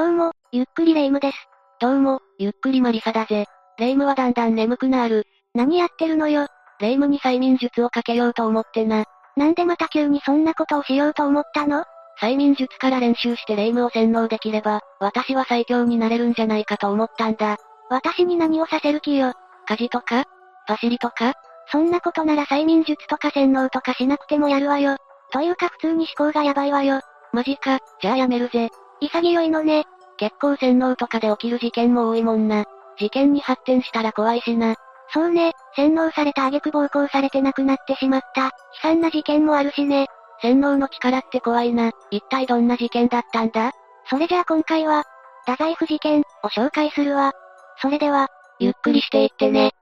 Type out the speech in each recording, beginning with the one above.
どうも、ゆっくりレ夢ムです。どうも、ゆっくりマリサだぜ。レ夢ムはだんだん眠くなる。何やってるのよ。レ夢ムに催眠術をかけようと思ってな。なんでまた急にそんなことをしようと思ったの？催眠術から練習してレ夢ムを洗脳できれば、私は最強になれるんじゃないかと思ったんだ。私に何をさせる気よ？家事とか？パシリとか？そんなことなら催眠術とか洗脳とかしなくてもやるわよ。というか普通に思考がやばいわよ。マジか、じゃあやめるぜ。潔いのね。結構洗脳とかで起きる事件も多いもんな。事件に発展したら怖いしな。そうね、洗脳された挙句暴行されて亡くなってしまった、悲惨な事件もあるしね。洗脳の力って怖いな。一体どんな事件だったんだ？それじゃあ今回は、太宰府事件を紹介するわ。それでは、ゆっくりしていってね。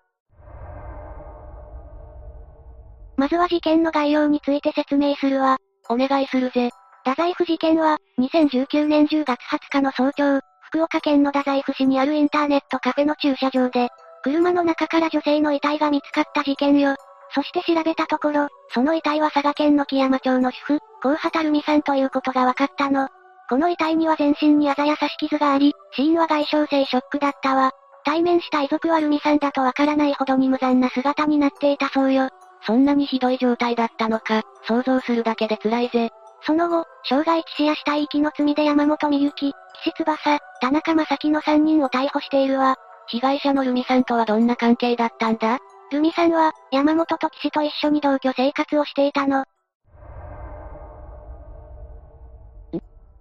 まずは事件の概要について説明するわ。お願いするぜ。太宰府事件は、2019年10月20日の早朝、福岡県の太宰府市にあるインターネットカフェの駐車場で、車の中から女性の遺体が見つかった事件よ。そして調べたところ、その遺体は佐賀県の木山町の主婦、高畑るみさんということが分かったの。この遺体には全身にあざや刺し傷があり、死因は外傷性ショックだったわ。対面した遺族はルミさんだとわからないほどに無残な姿になっていたそうよ。そんなにひどい状態だったのか、想像するだけで辛いぜ。その後、傷害致死や死体遺棄の罪で山本美幸、岸翼、田中正樹の3人を逮捕しているわ。被害者のルミさんとはどんな関係だったんだ？ルミさんは、山本と岸と一緒に同居生活をしていたの。ん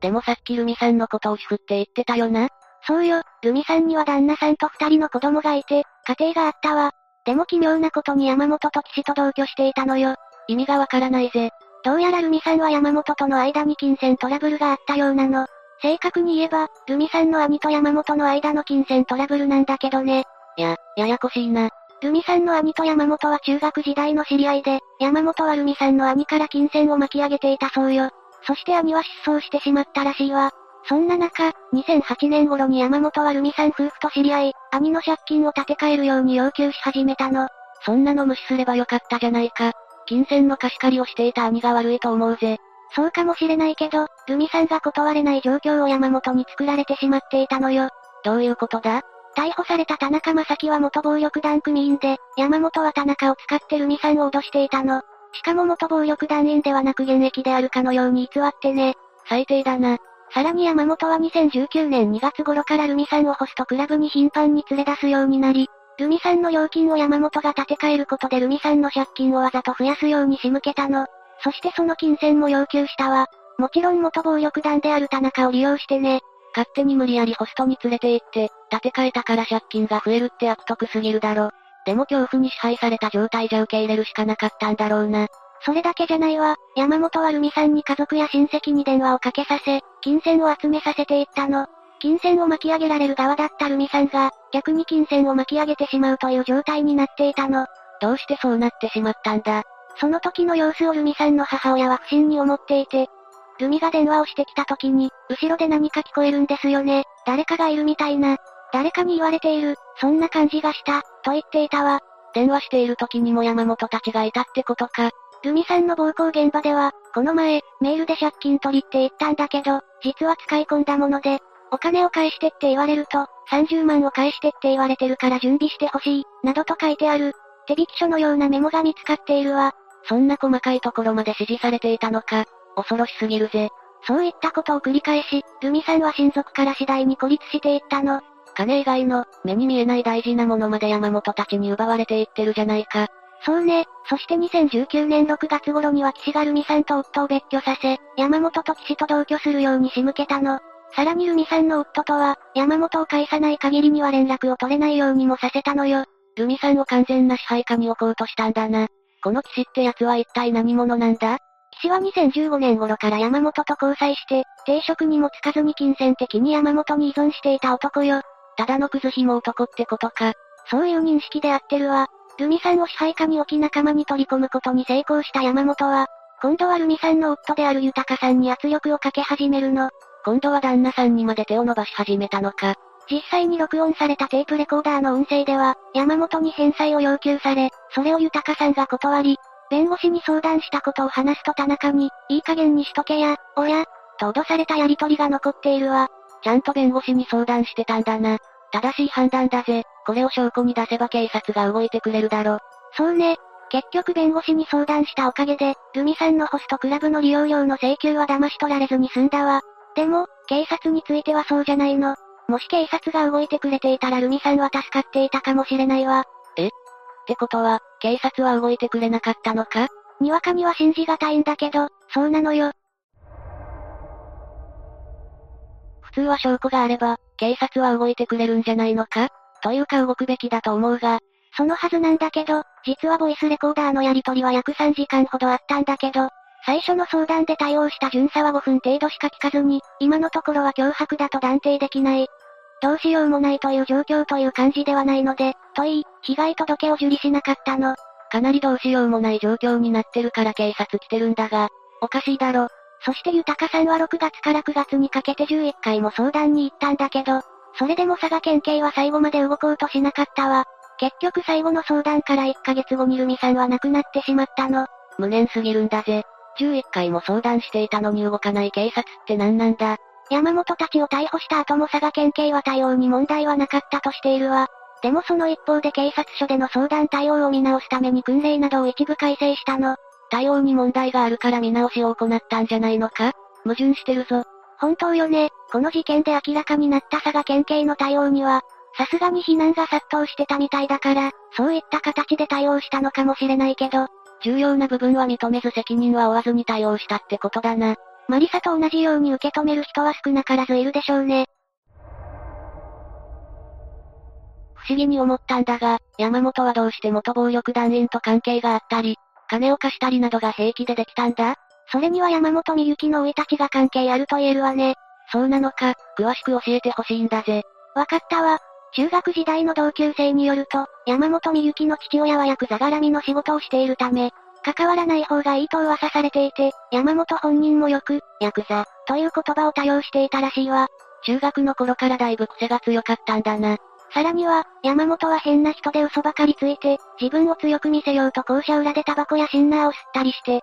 でもさっきルミさんのことを主婦って言ってたよなそうよ、ルミさんには旦那さんと二人の子供がいて、家庭があったわ。でも奇妙なことに山本と岸と同居していたのよ。意味がわからないぜ。どうやらルミさんは山本との間に金銭トラブルがあったようなの。正確に言えば、ルミさんの兄と山本の間の金銭トラブルなんだけどね。や、ややこしいな。ルミさんの兄と山本は中学時代の知り合いで、山本はルミさんの兄から金銭を巻き上げていたそうよ。そして兄は失踪してしまったらしいわ。そんな中、2008年頃に山本はルミさん夫婦と知り合い、兄の借金を立て替えるように要求し始めたの。そんなの無視すればよかったじゃないか。金銭の貸し借りをしていた兄が悪いと思うぜ。そうかもしれないけど、ルミさんが断れない状況を山本に作られてしまっていたのよ。どういうことだ？逮捕された田中正樹は元暴力団組員で、山本は田中を使ってルミさんを脅していたの。しかも元暴力団員ではなく現役であるかのように偽ってね。最低だな。さらに山本は2019年2月頃からルミさんをホストクラブに頻繁に連れ出すようになり、ルミさんの料金を山本が立て替えることでルミさんの借金をわざと増やすように仕向けたの。そしてその金銭も要求したわ。もちろん元暴力団である田中を利用してね。勝手に無理やりホストに連れて行って、立て替えたから借金が増えるって悪徳すぎるだろ。でも恐怖に支配された状態じゃ受け入れるしかなかったんだろうな。それだけじゃないわ。山本はルミさんに家族や親戚に電話をかけさせ、金銭を集めさせていったの。金銭を巻き上げられる側だったルミさんが、逆に金銭を巻き上げてしまうという状態になっていたの。どうしてそうなってしまったんだ？その時の様子をルミさんの母親は不審に思っていて、ルミが電話をしてきた時に、後ろで何か聞こえるんですよね。誰かがいるみたいな。誰かに言われている、そんな感じがした、と言っていたわ。電話している時にも山本たちがいたってことか。ルミさんの暴行現場では、この前、メールで借金取りって言ったんだけど、実は使い込んだもので、お金を返してって言われると、30万を返してって言われてるから準備してほしい、などと書いてある。手引き書のようなメモが見つかっているわ。そんな細かいところまで指示されていたのか。恐ろしすぎるぜ。そういったことを繰り返し、ルミさんは親族から次第に孤立していったの。金以外の、目に見えない大事なものまで山本たちに奪われていってるじゃないか。そうね。そして2019年6月頃には岸がルミさんと夫を別居させ、山本と岸と同居するように仕向けたの。さらにルミさんの夫とは、山本を返さない限りには連絡を取れないようにもさせたのよ。ルミさんを完全な支配下に置こうとしたんだな。この岸って奴は一体何者なんだ？岸は2015年頃から山本と交際して、定職にもつかずに金銭的に山本に依存していた男よ。ただのクズ紐男ってことか。そういう認識であってるわ。ルミさんを支配下に置き仲間に取り込むことに成功した山本は、今度はルミさんの夫である豊さんに圧力をかけ始めるの。今度は旦那さんにまで手を伸ばし始めたのか。実際に録音されたテープレコーダーの音声では、山本に返済を要求され、それを豊さんが断り、弁護士に相談したことを話すと田中に、いい加減にしとけや、おや、と脅されたやりとりが残っているわ。ちゃんと弁護士に相談してたんだな。正しい判断だぜ。これを証拠に出せば警察が動いてくれるだろ。そうね。結局弁護士に相談したおかげで、ルミさんのホストクラブの利用料の請求は騙し取られずに済んだわ。でも、警察についてはそうじゃないの。もし警察が動いてくれていたらルミさんは助かっていたかもしれないわ。え？ってことは、警察は動いてくれなかったのか？にわかには信じがたいんだけど、そうなのよ。普通は証拠があれば、警察は動いてくれるんじゃないのか？というか動くべきだと思うが。そのはずなんだけど、実はボイスレコーダーのやり取りは約3時間ほどあったんだけど、最初の相談で対応した巡査は5分程度しか聞かずに、今のところは脅迫だと断定できない。どうしようもないという状況という感じではないので、と言い、被害届を受理しなかったの。かなりどうしようもない状況になってるから警察来てるんだが、おかしいだろ。そして豊さんは6月から9月にかけて11回も相談に行ったんだけど、それでも佐賀県警は最後まで動こうとしなかったわ。結局最後の相談から1ヶ月後にルミさんは亡くなってしまったの。無念すぎるんだぜ。11回も相談していたのに動かない警察って何なんだ山本たちを逮捕した後も佐賀県警は対応に問題はなかったとしているわ。でもその一方で警察署での相談対応を見直すために訓令などを一部改正したの。対応に問題があるから見直しを行ったんじゃないのか？矛盾してるぞ。本当よね。この事件で明らかになった佐賀県警の対応には、さすがに非難が殺到してたみたいだから、そういった形で対応したのかもしれないけど、重要な部分は認めず責任は負わずに対応したってことだな。マリサと同じように受け止める人は少なからずいるでしょうね。不思議に思ったんだが、山本はどうして元暴力団員と関係があったり、金を貸したりなどが平気でできたんだ？それには山本美幸の生い立ちが関係あると言えるわね。そうなのか、詳しく教えてほしいんだぜ。わかったわ。中学時代の同級生によると、山本美幸の父親はヤクザ絡みの仕事をしているため、関わらない方がいいと噂されていて、山本本人もよく、ヤクザ、という言葉を多用していたらしいわ。中学の頃からだいぶ癖が強かったんだな。さらには、山本は変な人で嘘ばかりついて、自分を強く見せようと校舎裏でタバコやシンナーを吸ったりして、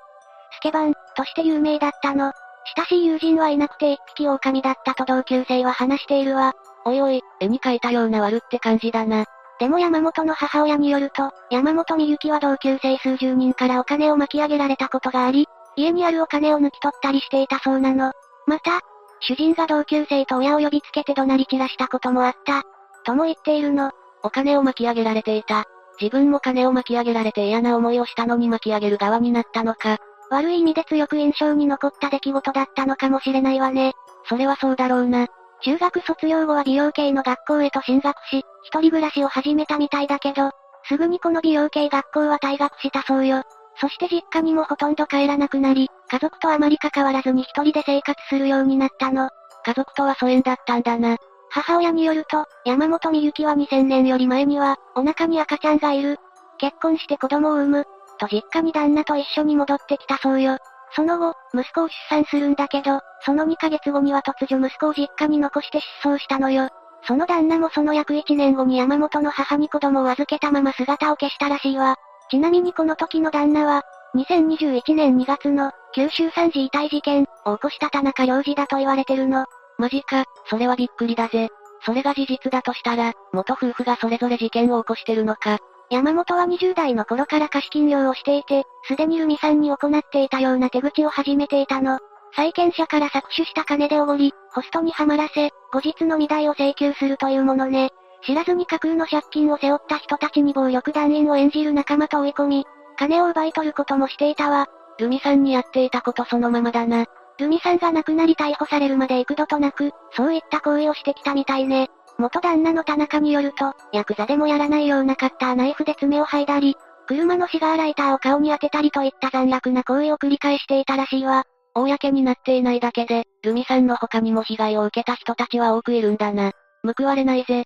スケバン、として有名だったの。親しい友人はいなくて一匹狼だったと同級生は話しているわ。おいおい、絵に描いたような悪って感じだな。でも山本の母親によると、山本美幸は同級生数十人からお金を巻き上げられたことがあり、家にあるお金を抜き取ったりしていたそうなの。また、主人が同級生と親を呼びつけて怒鳴り散らしたこともあった。とも言っているの。お金を巻き上げられていた。自分も金を巻き上げられて嫌な思いをしたのに巻き上げる側になったのか。悪い意味で強く印象に残った出来事だったのかもしれないわね。それはそうだろうな。中学卒業後は美容系の学校へと進学し、一人暮らしを始めたみたいだけど、すぐにこの美容系学校は退学したそうよ。そして実家にもほとんど帰らなくなり、家族とあまり関わらずに一人で生活するようになったの。家族とは疎遠だったんだな。母親によると、山本美幸は2000年より前には、お腹に赤ちゃんがいる。結婚して子供を産む。と実家に旦那と一緒に戻ってきたそうよ。その後、息子を出産するんだけど、その2ヶ月後には突如息子を実家に残して失踪したのよ。その旦那もその約1年後に山本の母に子供を預けたまま姿を消したらしいわ。ちなみにこの時の旦那は、2021年2月の、九州産児遺体事件を起こした田中良二だと言われてるの。マジか、それはびっくりだぜ。それが事実だとしたら、元夫婦がそれぞれ事件を起こしてるのか。山本は20代の頃から貸金業をしていて、すでにルミさんに行っていたような手口を始めていたの。債権者から搾取した金でおごり、ホストにはまらせ、後日の未来を請求するというものね。知らずに架空の借金を背負った人たちに暴力団員を演じる仲間と追い込み、金を奪い取ることもしていたわ。ルミさんにやっていたことそのままだな。ルミさんが亡くなり逮捕されるまで幾度となく、そういった行為をしてきたみたいね。元旦那の田中によると、ヤクザでもやらないようなカッターナイフで爪を剥いだり、車のシガーライターを顔に当てたりといった残虐な行為を繰り返していたらしいわ。公になっていないだけで、ルミさんの他にも被害を受けた人たちは多くいるんだな。報われないぜ。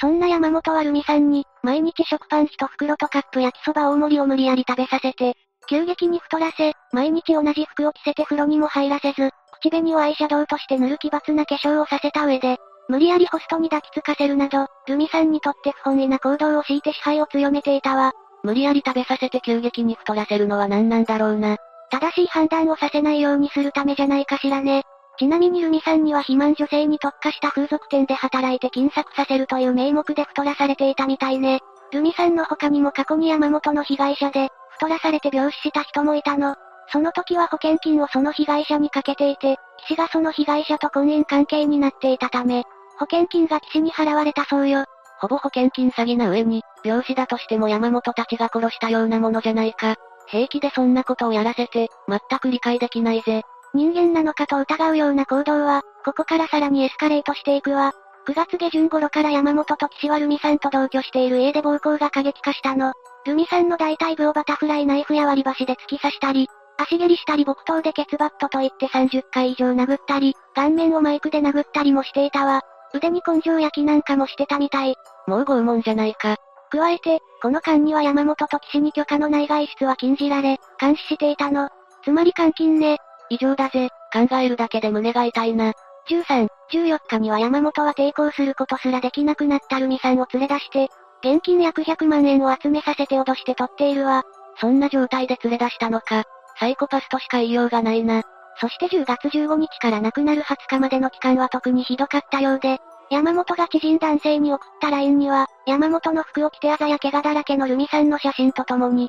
そんな山本はルミさんに、毎日食パン1袋とカップ焼きそば大盛りを無理やり食べさせて、急激に太らせ、毎日同じ服を着せて風呂にも入らせず、口紅をアイシャドウとして塗る奇抜な化粧をさせた上で、無理やりホストに抱きつかせるなど、ルミさんにとって不本意な行動を強いて支配を強めていたわ。無理やり食べさせて急激に太らせるのは何なんだろうな。正しい判断をさせないようにするためじゃないかしらね。ちなみにルミさんには肥満女性に特化した風俗店で働いて金策させるという名目で太らされていたみたいね。ルミさんの他にも過去に山本の被害者で、太らされて病死した人もいたの。その時は保険金をその被害者にかけていて、騎士がその被害者と婚姻関係になっていたため、保険金が騎士に払われたそうよ。ほぼ保険金詐欺な上に、病死だとしても山本たちが殺したようなものじゃないか。平気でそんなことをやらせて、全く理解できないぜ。人間なのかと疑うような行動は、ここからさらにエスカレートしていくわ。9月下旬頃から山本と岸はルミさんと同居している家で暴行が過激化したの。ルミさんの大腿部をバタフライナイフや割り箸で突き刺したり、足蹴りしたり木刀でケツバットと言って30回以上殴ったり、顔面をマイクで殴ったりもしていたわ。腕に根性焼きなんかもしてたみたい。もう拷問じゃないか。加えて、この間には山本と岸に許可のない外出は禁じられ、監視していたの。つまり監禁ね。異常だぜ。考えるだけで胸が痛いな。13、14日には山本は抵抗することすらできなくなったルミさんを連れ出して、現金約100万円を集めさせて脅して取っているわ。そんな状態で連れ出したのか。サイコパスとしか言いようがないな。そして10月15日から亡くなる20日までの期間は特にひどかったようで、山本が知人男性に送った LINE には、山本の服を着てあざや怪我だらけのルミさんの写真とともに、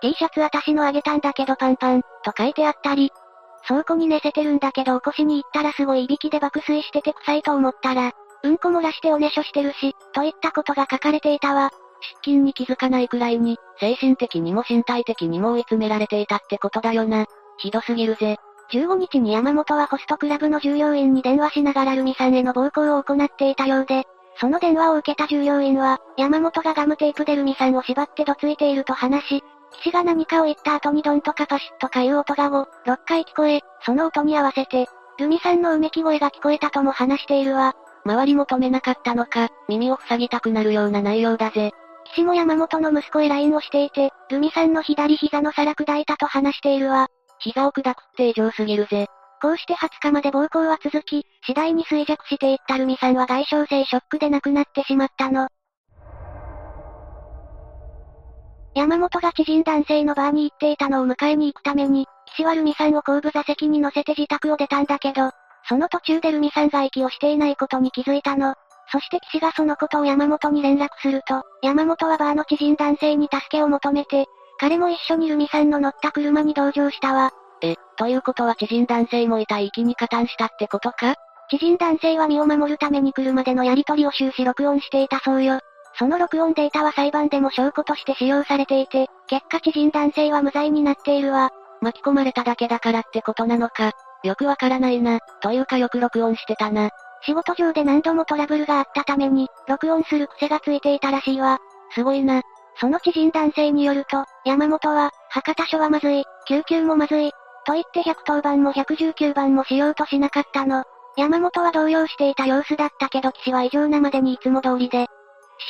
T シャツ私のあげたんだけどパンパン、と書いてあったり、倉庫に寝せてるんだけど起こしに行ったらすごいいびきで爆睡してて臭いと思ったら、うんこ漏らしておねしょしてるし、といったことが書かれていたわ。失禁に気づかないくらいに、精神的にも身体的にも追い詰められていたってことだよな。ひどすぎるぜ。15日に山本はホストクラブの従業員に電話しながらルミさんへの暴行を行っていたようで、その電話を受けた従業員は、山本がガムテープでルミさんを縛ってどついていると話し、騎士が何かを言った後にドンとかパシッとかいう音が5、6回聞こえ、その音に合わせて、ルミさんのうめき声が聞こえたとも話しているわ。周りも止めなかったのか、耳を塞ぎたくなるような内容だぜ。騎士も山本の息子へ LINE をしていて、ルミさんの左膝の皿砕いたと話しているわ。膝を砕くって異常すぎるぜ。こうして20日まで暴行は続き、次第に衰弱していったルミさんは外傷性ショックで亡くなってしまったの。山本が知人男性のバーに行っていたのを迎えに行くために、岸はルミさんを後部座席に乗せて自宅を出たんだけど、その途中でルミさんが息をしていないことに気づいたの。そして岸がそのことを山本に連絡すると、山本はバーの知人男性に助けを求めて、彼も一緒にルミさんの乗った車に同乗したわ。え、ということは知人男性もいた息に加担したってことか？知人男性は身を守るために車でのやり取りを終始録音していたそうよ。その録音データは裁判でも証拠として使用されていて、結果知人男性は無罪になっているわ。巻き込まれただけだからってことなのか？よくわからないな。というかよく録音してたな。仕事上で何度もトラブルがあったために、録音する癖がついていたらしいわ。すごいな。その知人男性によると、山本は、博多署はまずい、救急もまずい、と言って110番も119番もしようとしなかったの。山本は動揺していた様子だったけど騎士は異常なまでにいつも通りで、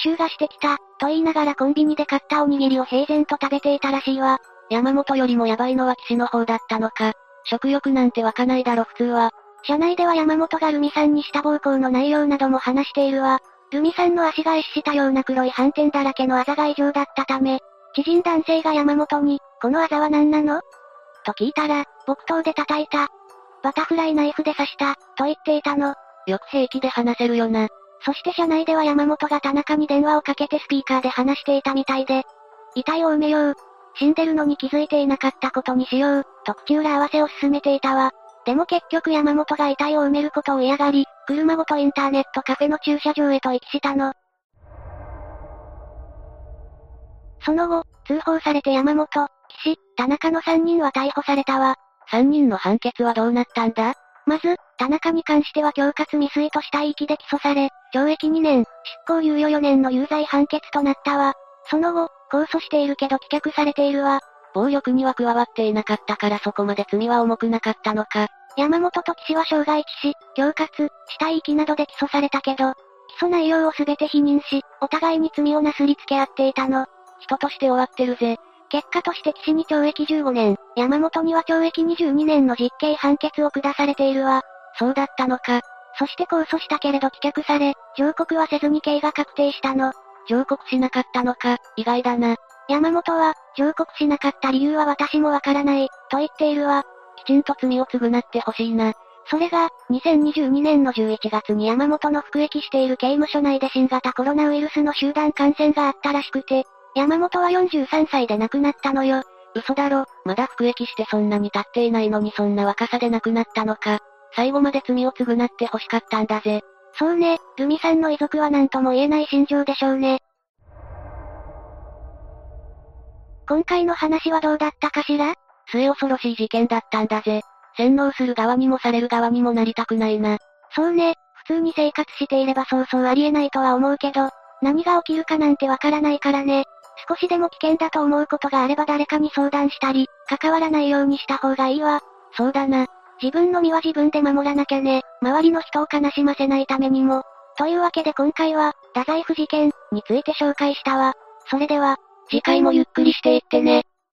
刺繍がしてきた、と言いながらコンビニで買ったおにぎりを平然と食べていたらしいわ。山本よりもヤバいのは騎士の方だったのか。食欲なんて湧かないだろ普通は。車内では山本がルミさんにした暴行の内容なども話しているわ。ルミさんの足が壊死したような黒い斑点だらけのあざが異常だったため、知人男性が山本に、このあざは何なの？と聞いたら、木刀で叩いた。バタフライナイフで刺した、と言っていたの。よく平気で話せるよな。そして車内では山本が田中に電話をかけてスピーカーで話していたみたいで、遺体を埋めよう。死んでるのに気づいていなかったことにしよう、と口裏合わせを進めていたわ。でも結局山本が遺体を埋めることを嫌がり、車ごとインターネットカフェの駐車場へと行きしたの。その後、通報されて山本、岸、田中の3人は逮捕されたわ。3人の判決はどうなったんだ？まず、田中に関しては恐喝未遂とした域で起訴され、懲役2年、執行猶予4年の有罪判決となったわ。その後、控訴しているけど棄却されているわ。暴力には加わっていなかったからそこまで罪は重くなかったのか。山本と岸は傷害致死、恐喝、死体遺棄などで起訴されたけど、起訴内容をすべて否認し、お互いに罪をなすりつけ合っていたの。人として終わってるぜ。結果として岸に懲役15年、山本には懲役22年の実刑判決を下されているわ。そうだったのか。そして控訴したけれど棄却され、上告はせずに刑が確定したの。上告しなかったのか、意外だな。山本は、上告しなかった理由は私もわからない、と言っているわ。きちんと罪を償ってほしいな。それが、2022年の11月に山本の服役している刑務所内で新型コロナウイルスの集団感染があったらしくて、山本は43歳で亡くなったのよ。嘘だろ、まだ服役してそんなに経っていないのにそんな若さで亡くなったのか。最後まで罪を償って欲しかったんだぜ。そうね、ルミさんの遺族は何とも言えない心情でしょうね。今回の話はどうだったかしら？末恐ろしい事件だったんだぜ。洗脳する側にもされる側にもなりたくないな。そうね、普通に生活していればそうそうありえないとは思うけど、何が起きるかなんてわからないからね。少しでも危険だと思うことがあれば誰かに相談したり、関わらないようにした方がいいわ。そうだな。自分の身は自分で守らなきゃね。周りの人を悲しませないためにも。というわけで今回は、太宰府事件について紹介したわ。それでは、次回もゆっくりしていってね。